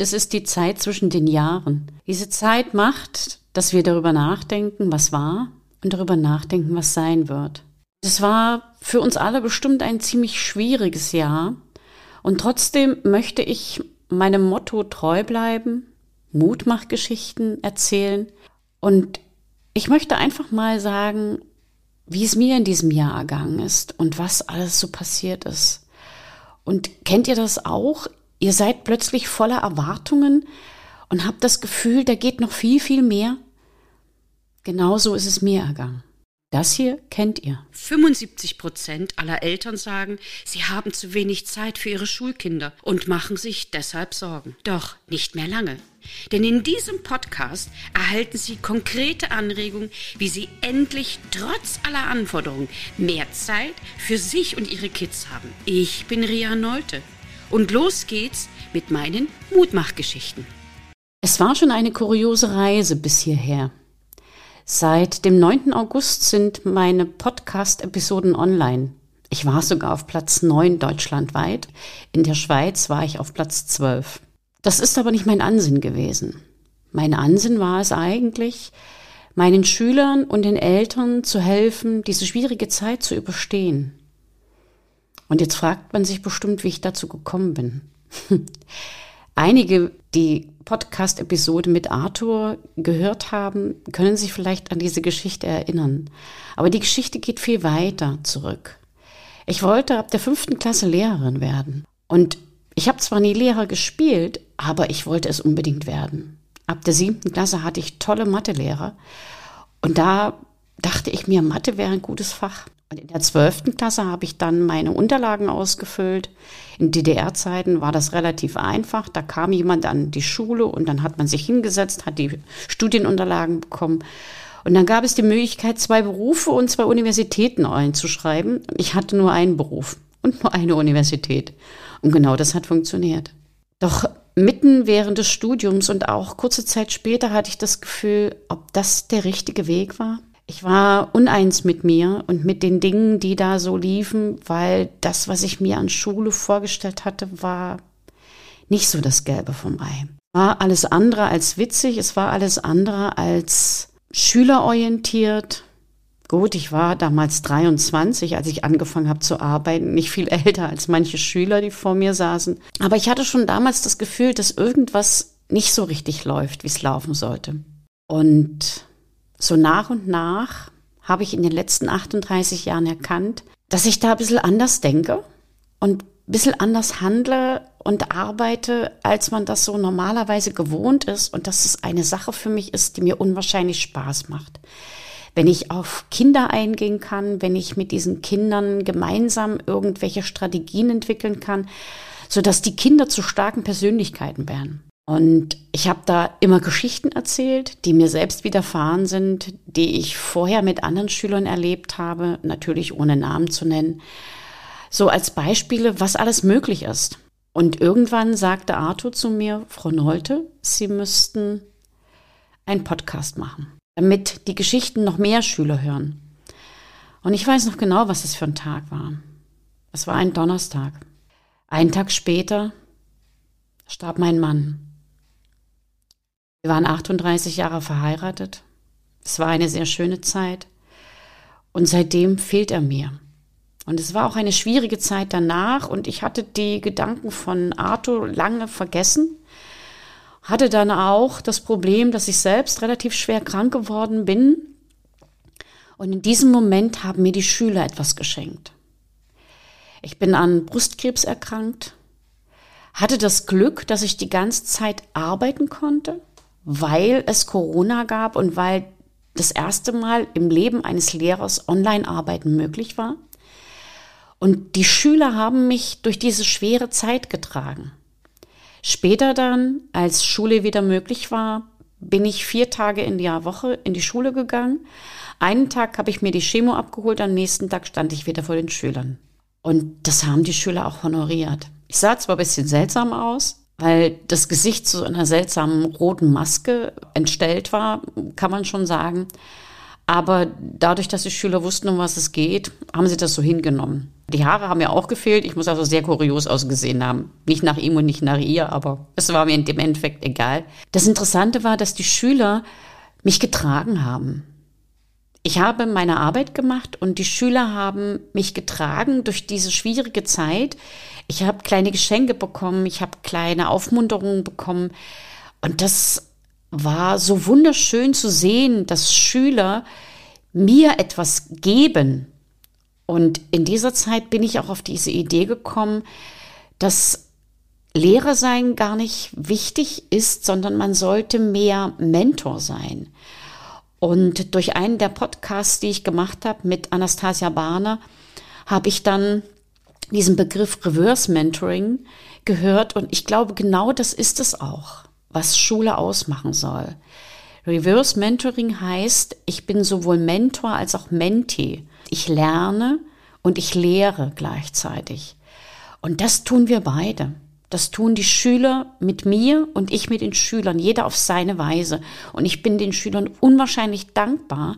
Es ist die Zeit zwischen den Jahren. Diese Zeit macht, dass wir darüber nachdenken, was war und darüber nachdenken, was sein wird. Es war für uns alle bestimmt ein ziemlich schwieriges Jahr und trotzdem möchte ich meinem Motto treu bleiben, Mutmachgeschichten erzählen und ich möchte einfach mal sagen, wie es mir in diesem Jahr ergangen ist und was alles so passiert ist. Und kennt ihr das auch? Ihr seid plötzlich voller Erwartungen und habt das Gefühl, da geht noch viel, viel mehr. Genauso ist es mir ergangen. Das hier kennt ihr. 75 Prozent aller Eltern sagen, sie haben zu wenig Zeit für ihre Schulkinder und machen sich deshalb Sorgen. Doch nicht mehr lange. Denn in diesem Podcast erhalten Sie konkrete Anregungen, wie Sie endlich trotz aller Anforderungen mehr Zeit für sich und Ihre Kids haben. Ich bin Ria Neute und los geht's mit meinen Mutmachgeschichten. Es war schon eine kuriose Reise bis hierher. Seit dem 9. August sind meine Podcast-Episoden online. Ich war sogar auf Platz 9 deutschlandweit. In der Schweiz war ich auf Platz 12. Das ist aber nicht mein Ansinn gewesen. Mein Ansinn war es eigentlich, meinen Schülern und den Eltern zu helfen, diese schwierige Zeit zu überstehen. Und jetzt fragt man sich bestimmt, wie ich dazu gekommen bin. Einige, die Podcast-Episode mit Arthur gehört haben, können sich vielleicht an diese Geschichte erinnern. Aber die Geschichte geht viel weiter zurück. Ich wollte ab der fünften Klasse Lehrerin werden. Und ich habe zwar nie Lehrer gespielt, aber ich wollte es unbedingt werden. Ab der siebten Klasse hatte ich tolle Mathelehrer. Und da dachte ich mir, Mathe wäre ein gutes Fach. Und in der zwölften Klasse habe ich dann meine Unterlagen ausgefüllt. In DDR-Zeiten war das relativ einfach. Da kam jemand an die Schule und dann hat man sich hingesetzt, hat die Studienunterlagen bekommen. Und dann gab es die Möglichkeit, zwei Berufe und zwei Universitäten einzuschreiben. Ich hatte nur einen Beruf und nur eine Universität. Und genau das hat funktioniert. Doch mitten während des Studiums und auch kurze Zeit später hatte ich das Gefühl, ob das der richtige Weg war. Ich war uneins mit mir und mit den Dingen, die da so liefen, weil das, was ich mir an Schule vorgestellt hatte, war nicht so das Gelbe vom Ei. War alles andere als witzig, es war alles andere als schülerorientiert. Gut, ich war damals 23, als ich angefangen habe zu arbeiten, nicht viel älter als manche Schüler, die vor mir saßen. Aber ich hatte schon damals das Gefühl, dass irgendwas nicht so richtig läuft, wie es laufen sollte. Und so nach und nach habe ich in den letzten 38 Jahren erkannt, dass ich da ein bisschen anders denke und ein bisschen anders handle und arbeite, als man das so normalerweise gewohnt ist und dass es eine Sache für mich ist, die mir unwahrscheinlich Spaß macht. Wenn ich auf Kinder eingehen kann, wenn ich mit diesen Kindern gemeinsam irgendwelche Strategien entwickeln kann, sodass die Kinder zu starken Persönlichkeiten werden. Und ich habe da immer Geschichten erzählt, die mir selbst widerfahren sind, die ich vorher mit anderen Schülern erlebt habe, natürlich ohne Namen zu nennen. So als Beispiele, was alles möglich ist. Und irgendwann sagte Arthur zu mir, Frau Nolte, Sie müssten einen Podcast machen, damit die Geschichten noch mehr Schüler hören. Und ich weiß noch genau, was es für ein Tag war. Es war ein Donnerstag. Einen Tag später starb mein Mann. Wir waren 38 Jahre verheiratet. Es war eine sehr schöne Zeit. Und seitdem fehlt er mir. Und es war auch eine schwierige Zeit danach und ich hatte die Gedanken von Arthur lange vergessen. Hatte dann auch das Problem, dass ich selbst relativ schwer krank geworden bin. Und in diesem Moment haben mir die Schüler etwas geschenkt. Ich bin an Brustkrebs erkrankt, hatte das Glück, dass ich die ganze Zeit arbeiten konnte weil es Corona gab und weil das erste Mal im Leben eines Lehrers Online-Arbeiten möglich war. Und die Schüler haben mich durch diese schwere Zeit getragen. Später dann, als Schule wieder möglich war, bin ich vier Tage in der Woche in die Schule gegangen. Einen Tag habe ich mir die Chemo abgeholt, am nächsten Tag stand ich wieder vor den Schülern. Und das haben die Schüler auch honoriert. Ich sah zwar ein bisschen seltsam aus, weil das Gesicht zu einer seltsamen roten Maske entstellt war, kann man schon sagen. Aber dadurch, dass die Schüler wussten, um was es geht, haben sie das so hingenommen. Die Haare haben ja auch gefehlt. Ich muss also sehr kurios ausgesehen haben. Nicht nach ihm und nicht nach ihr, aber es war mir in dem Endeffekt egal. Das Interessante war, dass die Schüler mich getragen haben. Ich habe meine Arbeit gemacht und die Schüler haben mich getragen durch diese schwierige Zeit. Ich habe kleine Geschenke bekommen, ich habe kleine Aufmunterungen bekommen. Und das war so wunderschön zu sehen, dass Schüler mir etwas geben. Und in dieser Zeit bin ich auch auf diese Idee gekommen, dass Lehrer sein gar nicht wichtig ist, sondern man sollte mehr Mentor sein. Und durch einen der Podcasts, die ich gemacht habe mit Anastasia Barner, habe ich dann diesen Begriff Reverse Mentoring gehört und ich glaube, genau das ist es auch, was Schule ausmachen soll. Reverse Mentoring heißt, ich bin sowohl Mentor als auch Mentee. Ich lerne und ich lehre gleichzeitig. Und das tun wir beide. Das tun die Schüler mit mir und ich mit den Schülern, jeder auf seine Weise. Und ich bin den Schülern unwahrscheinlich dankbar,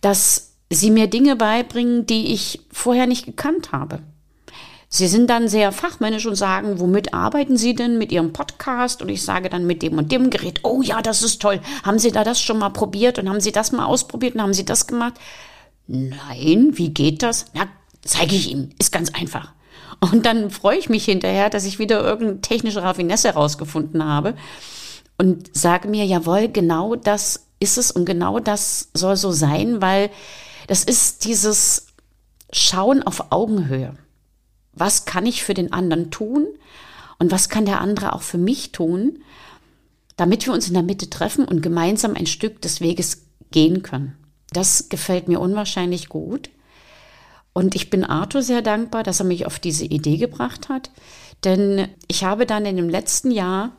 dass sie mir Dinge beibringen, die ich vorher nicht gekannt habe. Sie sind dann sehr fachmännisch und sagen, womit arbeiten Sie denn mit Ihrem Podcast? Und ich sage dann mit dem und dem Gerät, oh ja, das ist toll. Haben Sie da das schon mal probiert und haben Sie das mal ausprobiert und haben Sie das gemacht? Nein, wie geht das? Na, zeige ich Ihnen. Ist ganz einfach. Und dann freue ich mich hinterher, dass ich wieder irgendeine technische Raffinesse herausgefunden habe und sage mir, jawohl, genau das ist es und genau das soll so sein, weil das ist dieses Schauen auf Augenhöhe. Was kann ich für den anderen tun und was kann der andere auch für mich tun, damit wir uns in der Mitte treffen und gemeinsam ein Stück des Weges gehen können. Das gefällt mir unwahrscheinlich gut. Und ich bin Arthur sehr dankbar, dass er mich auf diese Idee gebracht hat. Denn ich habe dann in dem letzten Jahr,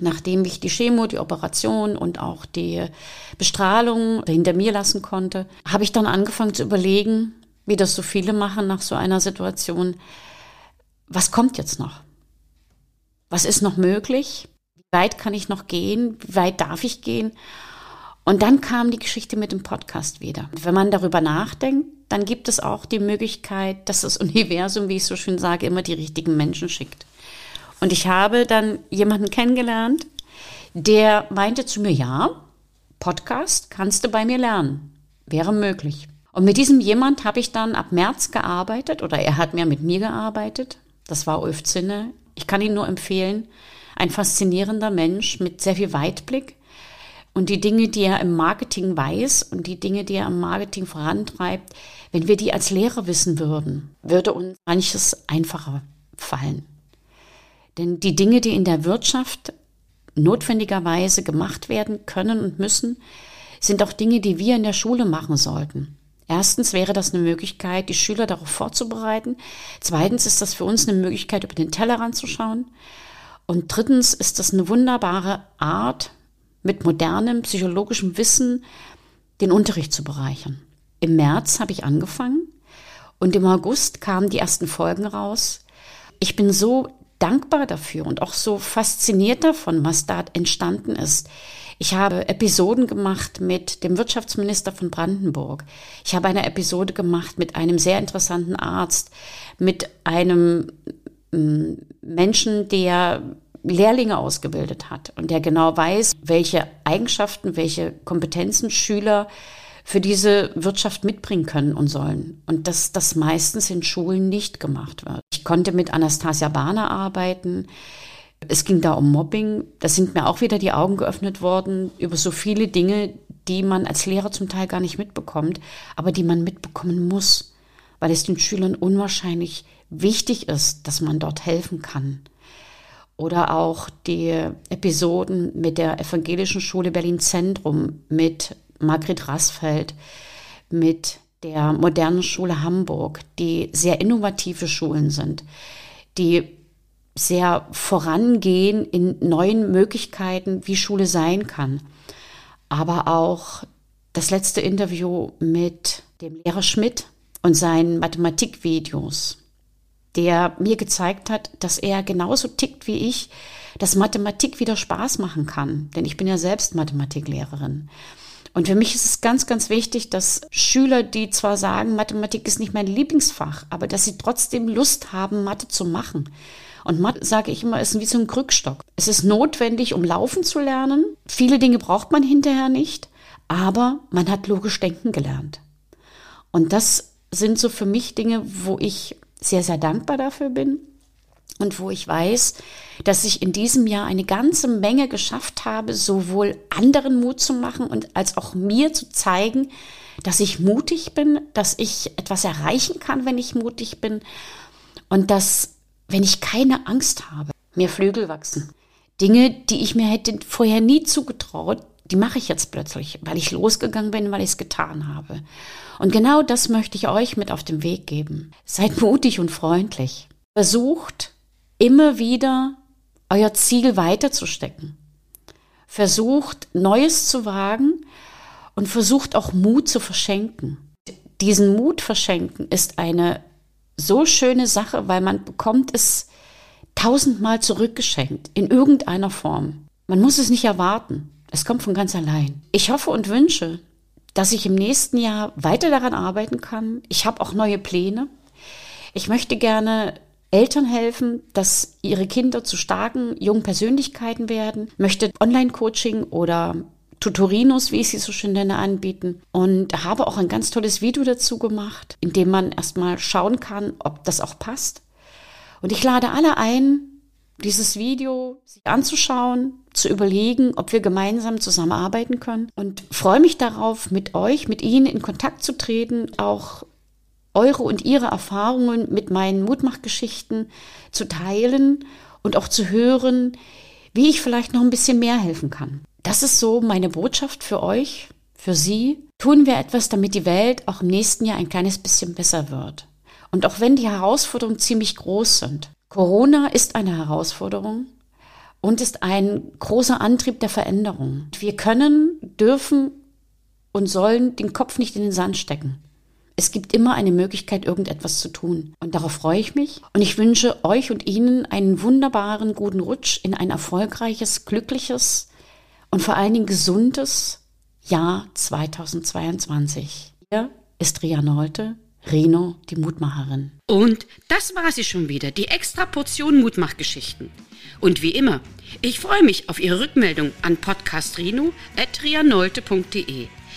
nachdem ich die Chemo, die Operation und auch die Bestrahlung hinter mir lassen konnte, habe ich dann angefangen zu überlegen, wie das so viele machen nach so einer Situation, was kommt jetzt noch? Was ist noch möglich? Wie weit kann ich noch gehen? Wie weit darf ich gehen? Und dann kam die Geschichte mit dem Podcast wieder. Wenn man darüber nachdenkt, dann gibt es auch die Möglichkeit, dass das Universum, wie ich so schön sage, immer die richtigen Menschen schickt. Und ich habe dann jemanden kennengelernt, der meinte zu mir, ja, Podcast kannst du bei mir lernen. Wäre möglich. Und mit diesem jemand habe ich dann ab März gearbeitet oder er hat mehr mit mir gearbeitet. Das war Ulf Zinne. Ich kann ihn nur empfehlen. Ein faszinierender Mensch mit sehr viel Weitblick. Und die Dinge, die er im Marketing weiß und die Dinge, die er im Marketing vorantreibt, wenn wir die als Lehrer wissen würden, würde uns manches einfacher fallen. Denn die Dinge, die in der Wirtschaft notwendigerweise gemacht werden können und müssen, sind auch Dinge, die wir in der Schule machen sollten. Erstens wäre das eine Möglichkeit, die Schüler darauf vorzubereiten. Zweitens ist das für uns eine Möglichkeit, über den Tellerrand zu schauen. Und drittens ist das eine wunderbare Art, mit modernem psychologischem Wissen den Unterricht zu bereichern. Im März habe ich angefangen und im August kamen die ersten Folgen raus. Ich bin so dankbar dafür und auch so fasziniert davon, was da entstanden ist. Ich habe Episoden gemacht mit dem Wirtschaftsminister von Brandenburg. Ich habe eine Episode gemacht mit einem sehr interessanten Arzt, mit einem mm, Menschen, der Lehrlinge ausgebildet hat und der genau weiß, welche Eigenschaften, welche Kompetenzen Schüler für diese Wirtschaft mitbringen können und sollen. Und dass das meistens in Schulen nicht gemacht wird. Ich konnte mit Anastasia Bahner arbeiten. Es ging da um Mobbing. Da sind mir auch wieder die Augen geöffnet worden über so viele Dinge, die man als Lehrer zum Teil gar nicht mitbekommt, aber die man mitbekommen muss, weil es den Schülern unwahrscheinlich wichtig ist, dass man dort helfen kann. Oder auch die Episoden mit der Evangelischen Schule Berlin Zentrum, mit Margret Rassfeld, mit der modernen Schule Hamburg, die sehr innovative Schulen sind, die sehr vorangehen in neuen Möglichkeiten, wie Schule sein kann. Aber auch das letzte Interview mit dem Lehrer Schmidt und seinen Mathematikvideos, der mir gezeigt hat, dass er genauso tickt wie ich, dass Mathematik wieder Spaß machen kann. Denn ich bin ja selbst Mathematiklehrerin. Und für mich ist es ganz, ganz wichtig, dass Schüler, die zwar sagen, Mathematik ist nicht mein Lieblingsfach, aber dass sie trotzdem Lust haben, Mathe zu machen. Und Mathe, sage ich immer, ist wie so ein Krückstock. Es ist notwendig, um laufen zu lernen. Viele Dinge braucht man hinterher nicht, aber man hat logisch denken gelernt. Und das sind so für mich Dinge, wo ich sehr, sehr dankbar dafür bin und wo ich weiß, dass ich in diesem Jahr eine ganze Menge geschafft habe, sowohl anderen Mut zu machen und als auch mir zu zeigen, dass ich mutig bin, dass ich etwas erreichen kann, wenn ich mutig bin und dass, wenn ich keine Angst habe, mir Flügel wachsen. Dinge, die ich mir hätte vorher nie zugetraut, die mache ich jetzt plötzlich, weil ich losgegangen bin, weil ich es getan habe. Und genau das möchte ich euch mit auf den Weg geben. Seid mutig und freundlich. Versucht immer wieder euer Ziel weiterzustecken. Versucht Neues zu wagen und versucht auch Mut zu verschenken. Diesen Mut verschenken ist eine so schöne Sache, weil man bekommt es tausendmal zurückgeschenkt in irgendeiner Form. Man muss es nicht erwarten. Es kommt von ganz allein. Ich hoffe und wünsche, dass ich im nächsten Jahr weiter daran arbeiten kann. Ich habe auch neue Pläne. Ich möchte gerne Eltern helfen, dass ihre Kinder zu starken jungen Persönlichkeiten werden, möchte Online-Coaching oder Tutorinos, wie ich sie so schön nenne, anbieten und habe auch ein ganz tolles Video dazu gemacht, in dem man erstmal schauen kann, ob das auch passt. Und ich lade alle ein, dieses Video sich anzuschauen, zu überlegen, ob wir gemeinsam zusammenarbeiten können und freue mich darauf, mit euch, mit Ihnen in Kontakt zu treten, auch eure und ihre Erfahrungen mit meinen Mutmachgeschichten zu teilen und auch zu hören, wie ich vielleicht noch ein bisschen mehr helfen kann. Das ist so meine Botschaft für euch, für Sie. Tun wir etwas, damit die Welt auch im nächsten Jahr ein kleines bisschen besser wird. Und auch wenn die Herausforderungen ziemlich groß sind. Corona ist eine Herausforderung und ist ein großer Antrieb der Veränderung. Wir können, dürfen und sollen den Kopf nicht in den Sand stecken. Es gibt immer eine Möglichkeit, irgendetwas zu tun. Und darauf freue ich mich. Und ich wünsche euch und Ihnen einen wunderbaren, guten Rutsch in ein erfolgreiches, glückliches und vor allen Dingen gesundes Jahr 2022. Hier ist Ria Nolte, Reno, die Mutmacherin. Und das war sie schon wieder, die extra Portion Mutmachgeschichten. Und wie immer, ich freue mich auf Ihre Rückmeldung an podcastrino.rianolte.de.